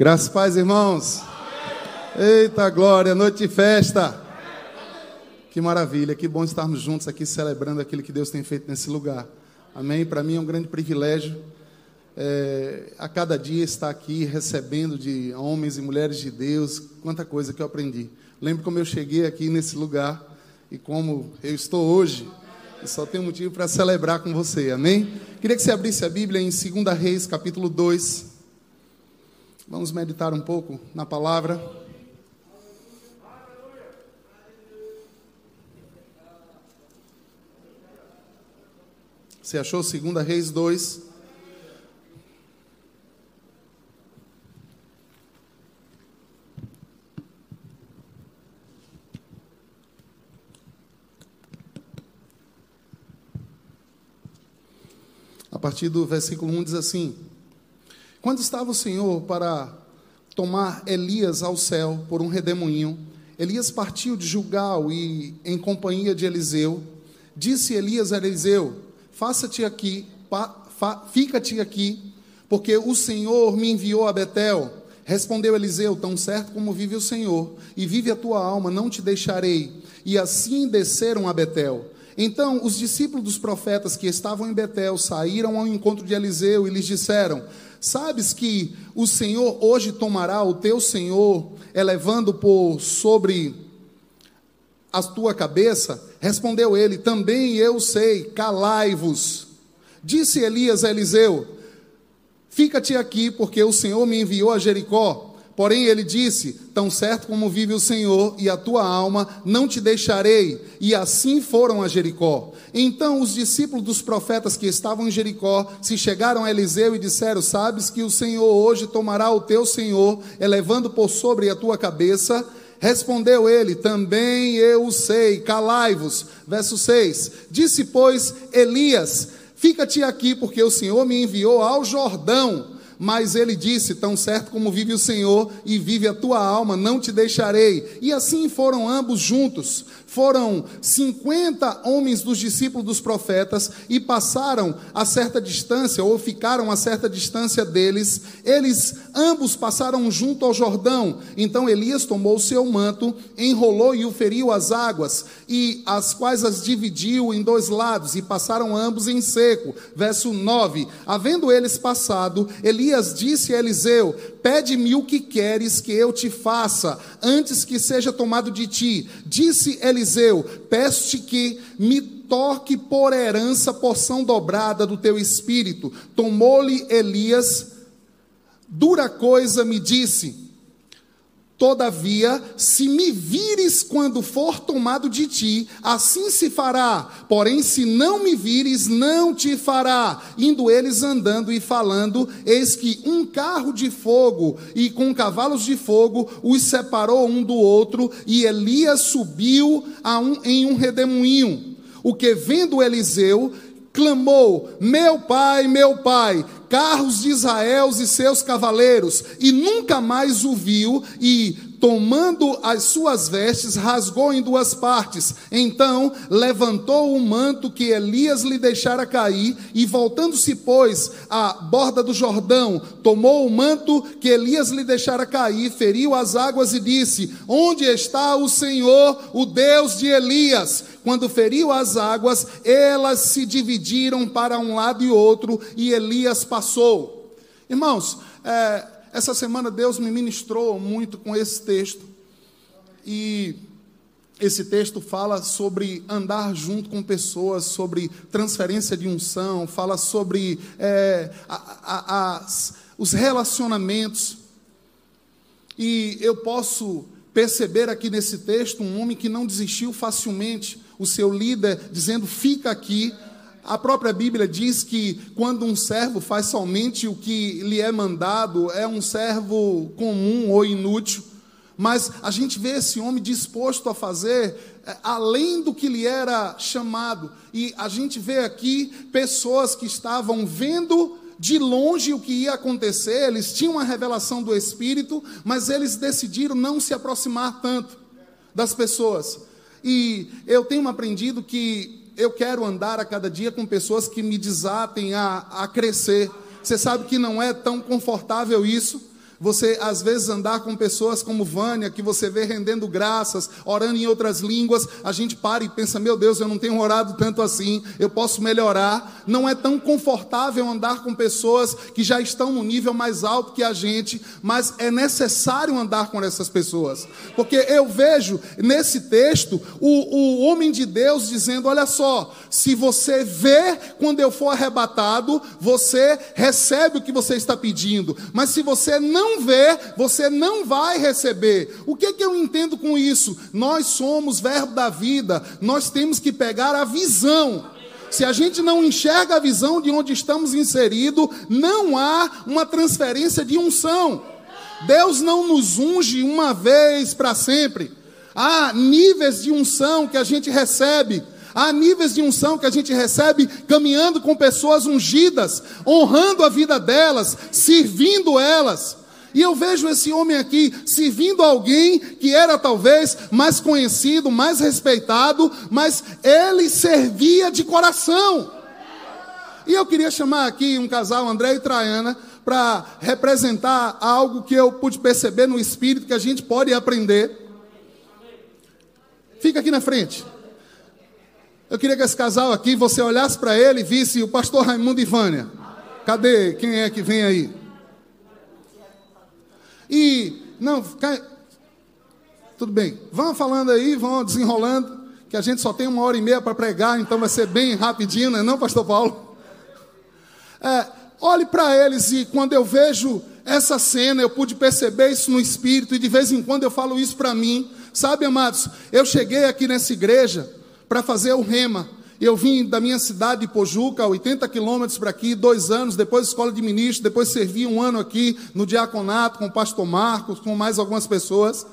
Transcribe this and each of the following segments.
Graças paz, irmãos. Eita glória, noite de festa. Que maravilha, que bom estarmos juntos aqui celebrando aquilo que Deus tem feito nesse lugar. Amém? Para mim é um grande privilégio é, a cada dia estar aqui recebendo de homens e mulheres de Deus, quanta coisa que eu aprendi. Lembro como eu cheguei aqui nesse lugar e como eu estou hoje. E só tenho motivo para celebrar com você, amém? Queria que você abrisse a Bíblia em 2 Reis, capítulo 2. Vamos meditar um pouco na palavra. Você achou 2 Reis 2? A partir do versículo 1 diz assim: quando estava o Senhor para tomar Elias ao céu por um redemoinho, Elias partiu de Julgal e, em companhia de Eliseu, disse Elias a Eliseu: Faça-te aqui, fica-te aqui, porque o Senhor me enviou a Betel. Respondeu Eliseu: Tão certo como vive o Senhor, e vive a tua alma, não te deixarei. E assim desceram a Betel. Então os discípulos dos profetas que estavam em Betel saíram ao encontro de Eliseu e lhes disseram: Sabes que o Senhor hoje tomará o teu Senhor, elevando por sobre a tua cabeça? Respondeu ele: Também eu sei, calai-vos. Disse Elias a Eliseu: Fica-te aqui, porque o Senhor me enviou a Jericó. Porém, ele disse: Tão certo como vive o Senhor e a tua alma, não te deixarei. E assim foram a Jericó. Então, os discípulos dos profetas que estavam em Jericó se chegaram a Eliseu e disseram: Sabes que o Senhor hoje tomará o teu Senhor, elevando por sobre a tua cabeça. Respondeu ele: Também eu o sei, calai-vos. Verso 6: Disse, pois, Elias: Fica-te aqui, porque o Senhor me enviou ao Jordão mas ele disse: Tão certo como vive o Senhor e vive a tua alma, não te deixarei. E assim foram ambos juntos. Foram 50 homens dos discípulos dos profetas e passaram a certa distância, ou ficaram a certa distância deles. Eles ambos passaram junto ao Jordão. Então Elias tomou o seu manto, enrolou e o feriu às águas, e as quais as dividiu em dois lados, e passaram ambos em seco. Verso 9: Havendo eles passado, Elias Elias disse a Eliseu: Pede-me o que queres que eu te faça, antes que seja tomado de ti. Disse Eliseu: Peço-te que me toque por herança porção dobrada do teu espírito. Tomou-lhe Elias, dura coisa me disse Todavia, se me vires quando for tomado de ti, assim se fará. Porém, se não me vires, não te fará. Indo eles andando e falando, eis que um carro de fogo e com cavalos de fogo os separou um do outro, e Elias subiu um, em um redemoinho. O que vendo Eliseu, clamou: Meu pai, meu pai, carros de Israel e seus cavaleiros, e nunca mais o viu, e tomando as suas vestes, rasgou em duas partes. Então levantou o manto que Elias lhe deixara cair, e voltando-se, pois, à borda do Jordão, tomou o manto que Elias lhe deixara cair, feriu as águas e disse: Onde está o Senhor, o Deus de Elias? Quando feriu as águas, elas se dividiram para um lado e outro, e Elias passou. Irmãos, é, essa semana Deus me ministrou muito com esse texto. E esse texto fala sobre andar junto com pessoas, sobre transferência de unção, fala sobre é, a, a, os relacionamentos. E eu posso perceber aqui nesse texto um homem que não desistiu facilmente, o seu líder dizendo: fica aqui. A própria Bíblia diz que quando um servo faz somente o que lhe é mandado, é um servo comum ou inútil. Mas a gente vê esse homem disposto a fazer é, além do que lhe era chamado. E a gente vê aqui pessoas que estavam vendo de longe o que ia acontecer, eles tinham uma revelação do Espírito, mas eles decidiram não se aproximar tanto das pessoas. E eu tenho aprendido que eu quero andar a cada dia com pessoas que me desatem a, a crescer. Você sabe que não é tão confortável isso. Você, às vezes, andar com pessoas como Vânia, que você vê rendendo graças, orando em outras línguas, a gente para e pensa: meu Deus, eu não tenho orado tanto assim, eu posso melhorar. Não é tão confortável andar com pessoas que já estão no nível mais alto que a gente, mas é necessário andar com essas pessoas, porque eu vejo nesse texto o, o homem de Deus dizendo: olha só, se você vê quando eu for arrebatado, você recebe o que você está pedindo, mas se você não não vê, você não vai receber. O que, que eu entendo com isso? Nós somos verbo da vida, nós temos que pegar a visão. Se a gente não enxerga a visão de onde estamos inseridos, não há uma transferência de unção. Deus não nos unge uma vez para sempre. Há níveis de unção que a gente recebe. Há níveis de unção que a gente recebe caminhando com pessoas ungidas, honrando a vida delas, servindo elas. E eu vejo esse homem aqui servindo alguém que era talvez mais conhecido, mais respeitado, mas ele servia de coração. E eu queria chamar aqui um casal, André e Traiana, para representar algo que eu pude perceber no espírito que a gente pode aprender. Fica aqui na frente. Eu queria que esse casal aqui, você olhasse para ele e visse o pastor Raimundo e Vânia. Cadê? Quem é que vem aí? E, não, tudo bem, vão falando aí, vão desenrolando, que a gente só tem uma hora e meia para pregar, então vai ser bem rapidinho, né, não, Pastor Paulo? É, olhe para eles e quando eu vejo essa cena, eu pude perceber isso no espírito, e de vez em quando eu falo isso para mim. Sabe, amados, eu cheguei aqui nessa igreja para fazer o rema. Eu vim da minha cidade de Pojuca, 80 quilômetros para aqui, dois anos, depois escola de ministro, depois servi um ano aqui no diaconato com o pastor Marcos, com mais algumas pessoas.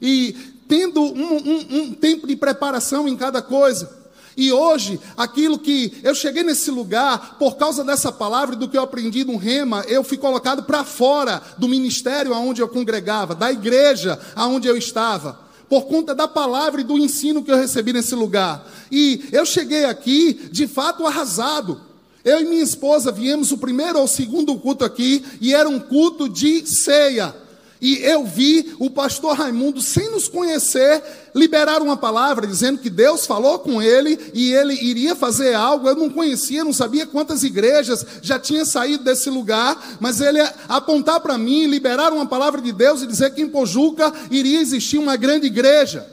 E tendo um, um, um tempo de preparação em cada coisa. E hoje, aquilo que eu cheguei nesse lugar, por causa dessa palavra e do que eu aprendi no Rema, eu fui colocado para fora do ministério aonde eu congregava, da igreja aonde eu estava por conta da palavra e do ensino que eu recebi nesse lugar. E eu cheguei aqui, de fato, arrasado. Eu e minha esposa viemos o primeiro ou segundo culto aqui, e era um culto de ceia. E eu vi o pastor Raimundo, sem nos conhecer, liberar uma palavra dizendo que Deus falou com ele e ele iria fazer algo. Eu não conhecia, não sabia quantas igrejas já tinha saído desse lugar, mas ele apontar para mim, liberar uma palavra de Deus e dizer que em Pojuca iria existir uma grande igreja.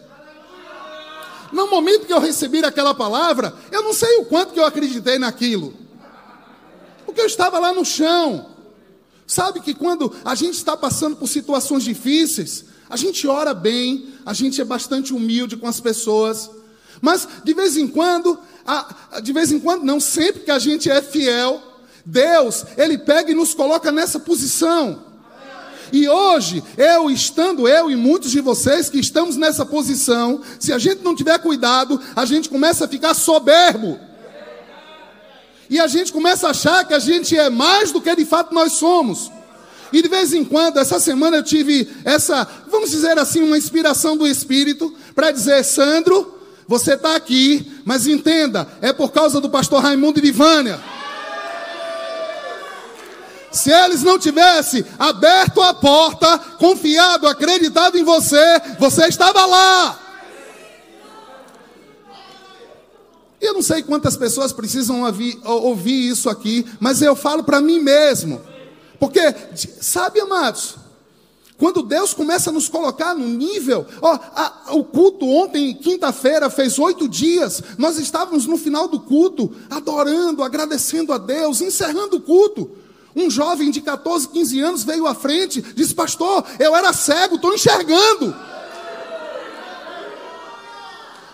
No momento que eu recebi aquela palavra, eu não sei o quanto que eu acreditei naquilo, porque eu estava lá no chão. Sabe que quando a gente está passando por situações difíceis, a gente ora bem, a gente é bastante humilde com as pessoas, mas de vez em quando, de vez em quando, não sempre que a gente é fiel, Deus, Ele pega e nos coloca nessa posição. E hoje, eu estando, eu e muitos de vocês que estamos nessa posição, se a gente não tiver cuidado, a gente começa a ficar soberbo. E a gente começa a achar que a gente é mais do que de fato nós somos. E de vez em quando, essa semana eu tive essa, vamos dizer assim, uma inspiração do Espírito para dizer: Sandro, você está aqui, mas entenda, é por causa do pastor Raimundo de Vânia. Se eles não tivessem aberto a porta, confiado, acreditado em você, você estava lá. Eu não sei quantas pessoas precisam ouvir, ouvir isso aqui, mas eu falo para mim mesmo. Porque, sabe, amados, quando Deus começa a nos colocar no nível, ó, a, o culto ontem, quinta-feira, fez oito dias, nós estávamos no final do culto, adorando, agradecendo a Deus, encerrando o culto. Um jovem de 14, 15 anos veio à frente, disse: Pastor, eu era cego, estou enxergando.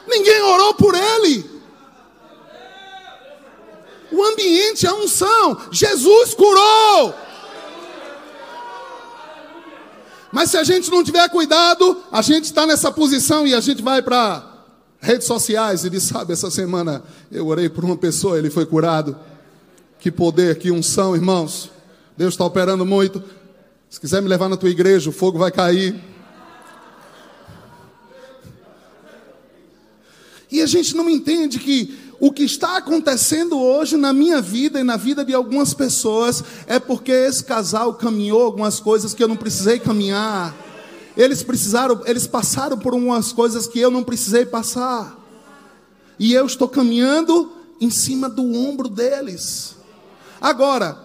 Ninguém orou por ele o ambiente, a unção. Jesus curou. Mas se a gente não tiver cuidado, a gente está nessa posição e a gente vai para redes sociais e diz: Sabe, essa semana eu orei por uma pessoa, ele foi curado. Que poder, que unção, irmãos. Deus está operando muito. Se quiser me levar na tua igreja, o fogo vai cair. E a gente não entende que o que está acontecendo hoje na minha vida e na vida de algumas pessoas é porque esse casal caminhou algumas coisas que eu não precisei caminhar. Eles precisaram, eles passaram por umas coisas que eu não precisei passar. E eu estou caminhando em cima do ombro deles. Agora,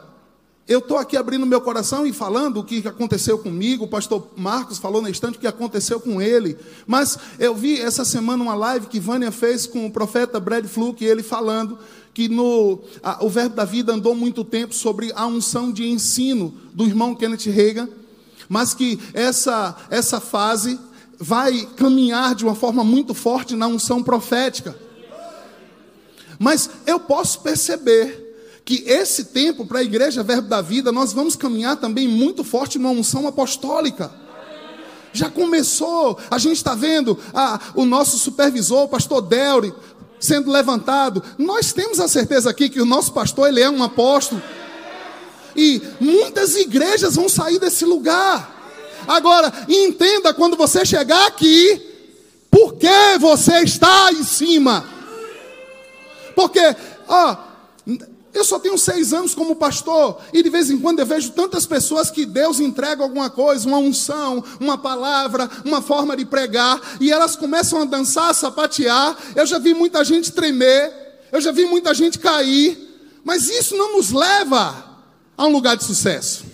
eu estou aqui abrindo meu coração e falando o que aconteceu comigo. O pastor Marcos falou na estante o que aconteceu com ele. Mas eu vi essa semana uma live que Vânia fez com o profeta Brad Fluke, ele falando que no, a, o Verbo da Vida andou muito tempo sobre a unção de ensino do irmão Kenneth Reagan, mas que essa, essa fase vai caminhar de uma forma muito forte na unção profética. Mas eu posso perceber que esse tempo para a igreja Verbo da Vida, nós vamos caminhar também muito forte numa unção apostólica. Já começou, a gente está vendo o nosso supervisor, o pastor Delry, sendo levantado. Nós temos a certeza aqui que o nosso pastor ele é um apóstolo. E muitas igrejas vão sair desse lugar. Agora, entenda quando você chegar aqui, por que você está em cima? Porque, ó, eu só tenho seis anos como pastor, e de vez em quando eu vejo tantas pessoas que Deus entrega alguma coisa, uma unção, uma palavra, uma forma de pregar, e elas começam a dançar, a sapatear. Eu já vi muita gente tremer, eu já vi muita gente cair, mas isso não nos leva a um lugar de sucesso.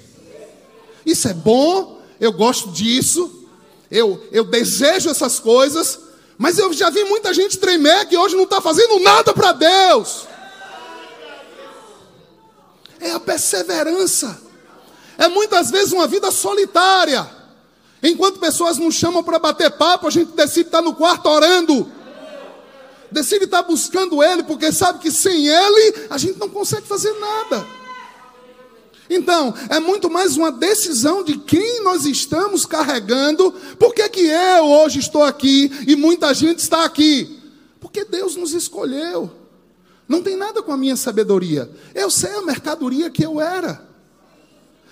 Isso é bom, eu gosto disso, eu, eu desejo essas coisas, mas eu já vi muita gente tremer que hoje não está fazendo nada para Deus é a perseverança. É muitas vezes uma vida solitária. Enquanto pessoas nos chamam para bater papo, a gente decide estar no quarto orando. Decide estar buscando Ele, porque sabe que sem Ele a gente não consegue fazer nada. Então, é muito mais uma decisão de quem nós estamos carregando. Por que, que eu hoje estou aqui e muita gente está aqui? Porque Deus nos escolheu. Não tem nada com a minha sabedoria. Eu sei a mercadoria que eu era.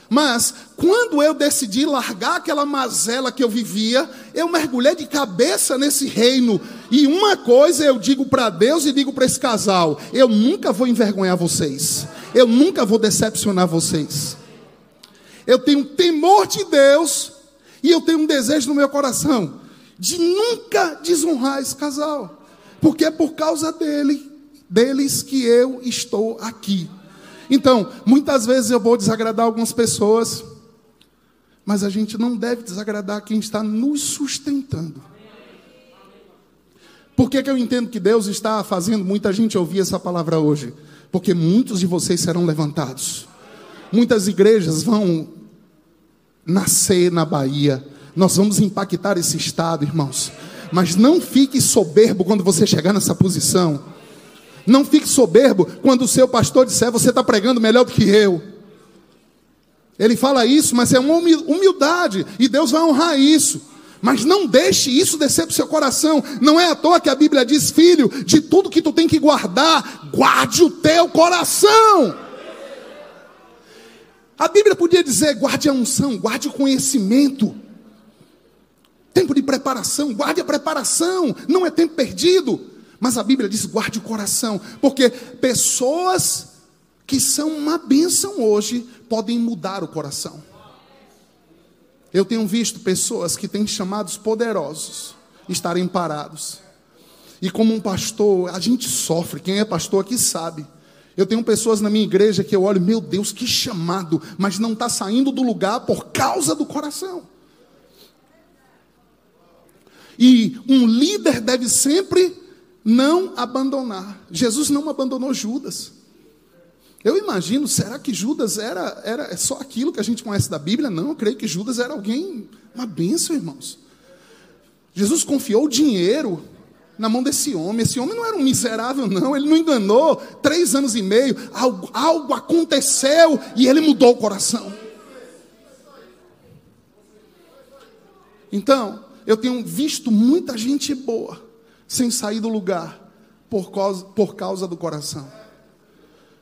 Mas, quando eu decidi largar aquela mazela que eu vivia, eu mergulhei de cabeça nesse reino. E uma coisa eu digo para Deus e digo para esse casal: eu nunca vou envergonhar vocês. Eu nunca vou decepcionar vocês. Eu tenho temor de Deus e eu tenho um desejo no meu coração de nunca desonrar esse casal. Porque é por causa dele deles que eu estou aqui. Então, muitas vezes eu vou desagradar algumas pessoas, mas a gente não deve desagradar quem está nos sustentando. Por que, que eu entendo que Deus está fazendo muita gente ouvir essa palavra hoje? Porque muitos de vocês serão levantados. Muitas igrejas vão nascer na Bahia. Nós vamos impactar esse estado, irmãos. Mas não fique soberbo quando você chegar nessa posição. Não fique soberbo quando o seu pastor disser você está pregando melhor do que eu. Ele fala isso, mas é uma humildade, e Deus vai honrar isso. Mas não deixe isso descer para o seu coração. Não é à toa que a Bíblia diz, filho, de tudo que tu tem que guardar, guarde o teu coração. A Bíblia podia dizer, guarde a unção, guarde o conhecimento. Tempo de preparação, guarde a preparação, não é tempo perdido. Mas a Bíblia diz: guarde o coração, porque pessoas que são uma bênção hoje podem mudar o coração. Eu tenho visto pessoas que têm chamados poderosos estarem parados. E como um pastor, a gente sofre, quem é pastor aqui sabe. Eu tenho pessoas na minha igreja que eu olho, meu Deus, que chamado, mas não está saindo do lugar por causa do coração. E um líder deve sempre não abandonar. Jesus não abandonou Judas. Eu imagino, será que Judas era, era só aquilo que a gente conhece da Bíblia? Não, eu creio que Judas era alguém, uma bênção, irmãos. Jesus confiou o dinheiro na mão desse homem. Esse homem não era um miserável, não. Ele não enganou. Três anos e meio, algo, algo aconteceu e ele mudou o coração. Então, eu tenho visto muita gente boa sem sair do lugar por causa, por causa do coração.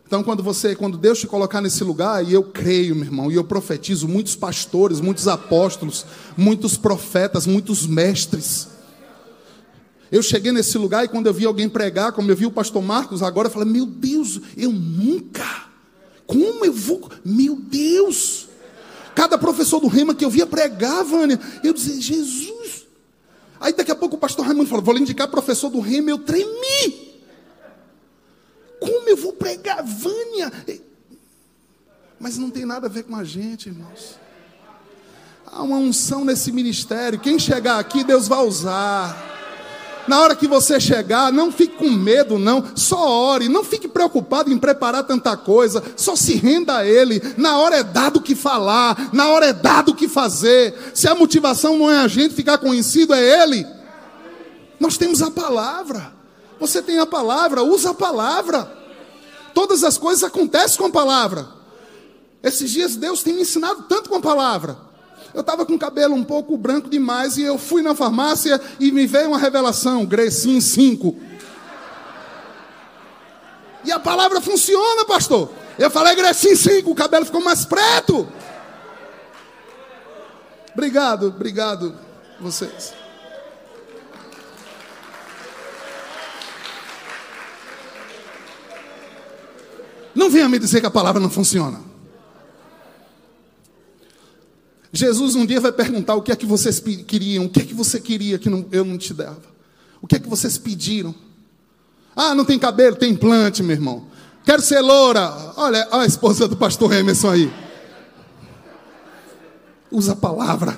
Então, quando você, quando Deus te colocar nesse lugar, e eu creio, meu irmão, e eu profetizo muitos pastores, muitos apóstolos, muitos profetas, muitos mestres. Eu cheguei nesse lugar e quando eu vi alguém pregar, como eu vi o pastor Marcos agora, eu falei: Meu Deus, eu nunca. Como eu vou. Meu Deus. Cada professor do Rema que eu via pregar, Vânia, eu dizia: Jesus. Aí daqui a pouco o pastor Raimundo falou: Vou lhe indicar professor do Rema. Eu tremi. Como eu vou pregar, Vânia? Mas não tem nada a ver com a gente, irmãos. Há uma unção nesse ministério. Quem chegar aqui, Deus vai usar. Na hora que você chegar, não fique com medo, não. Só ore. Não fique preocupado em preparar tanta coisa. Só se renda a Ele. Na hora é dado o que falar. Na hora é dado o que fazer. Se a motivação não é a gente ficar conhecido, é Ele. Nós temos a palavra. Você tem a palavra, usa a palavra. Todas as coisas acontecem com a palavra. Esses dias Deus tem me ensinado tanto com a palavra. Eu estava com o cabelo um pouco branco demais e eu fui na farmácia e me veio uma revelação, Grecin 5. E a palavra funciona, pastor. Eu falei Grecin 5, o cabelo ficou mais preto. Obrigado, obrigado vocês. Não venha me dizer que a palavra não funciona. Jesus um dia vai perguntar o que é que vocês queriam, o que é que você queria que não, eu não te dava. O que é que vocês pediram? Ah, não tem cabelo, tem implante, meu irmão. Quero ser loura. Olha, olha a esposa do pastor Emerson aí. Usa a palavra.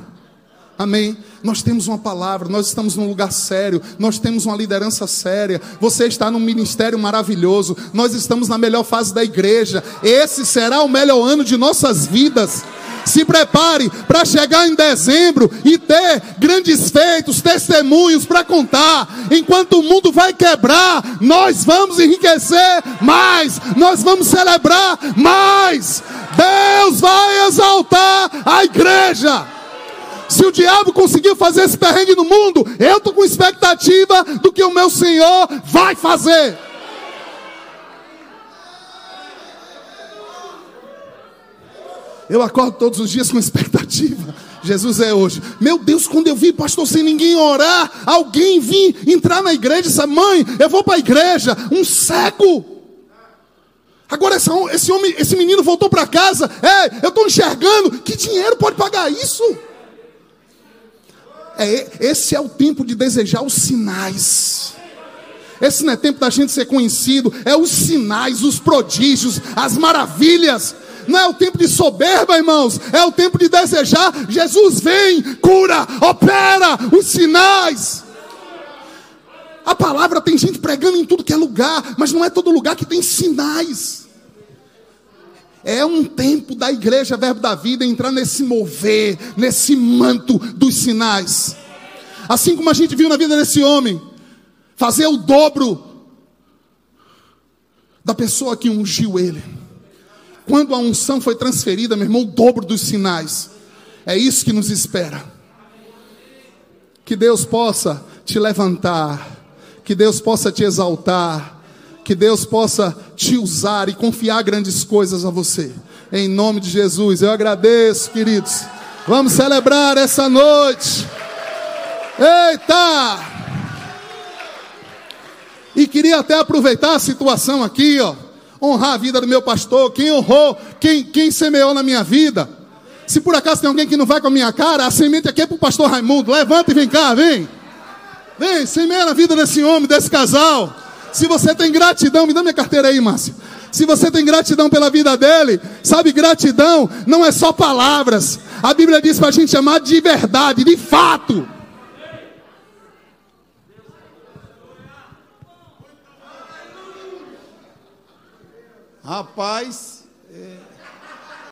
Amém? Nós temos uma palavra, nós estamos num lugar sério, nós temos uma liderança séria. Você está num ministério maravilhoso, nós estamos na melhor fase da igreja. Esse será o melhor ano de nossas vidas. Se prepare para chegar em dezembro e ter grandes feitos, testemunhos para contar. Enquanto o mundo vai quebrar, nós vamos enriquecer mais, nós vamos celebrar mais. Deus vai exaltar a igreja. Se o diabo conseguiu fazer esse perrengue no mundo, eu estou com expectativa do que o meu Senhor vai fazer. Eu acordo todos os dias com expectativa. Jesus é hoje. Meu Deus, quando eu vi pastor sem ninguém orar, alguém vir entrar na igreja e Mãe, eu vou para a igreja. Um cego. Agora essa, esse homem, esse menino voltou para casa. É, eu estou enxergando. Que dinheiro pode pagar isso? É, esse é o tempo de desejar os sinais. Esse não é tempo da gente ser conhecido, é os sinais, os prodígios, as maravilhas. Não é o tempo de soberba, irmãos. É o tempo de desejar. Jesus vem, cura, opera os sinais. A palavra tem gente pregando em tudo que é lugar, mas não é todo lugar que tem sinais. É um tempo da igreja, verbo da vida, entrar nesse mover, nesse manto dos sinais. Assim como a gente viu na vida desse homem, fazer o dobro da pessoa que ungiu ele. Quando a unção foi transferida, meu irmão, o dobro dos sinais. É isso que nos espera. Que Deus possa te levantar, que Deus possa te exaltar, que Deus possa te usar e confiar grandes coisas a você. Em nome de Jesus, eu agradeço, queridos. Vamos celebrar essa noite. Eita! E queria até aproveitar a situação aqui, ó honrar a vida do meu pastor, quem honrou, quem, quem semeou na minha vida. Se por acaso tem alguém que não vai com a minha cara, a semente aqui é para o pastor Raimundo. Levanta e vem cá, vem. Vem, semeia na vida desse homem, desse casal. Se você tem gratidão, me dá minha carteira aí, Márcio. Se você tem gratidão pela vida dele, sabe, gratidão não é só palavras. A Bíblia diz para a gente chamar de verdade, de fato. Rapaz.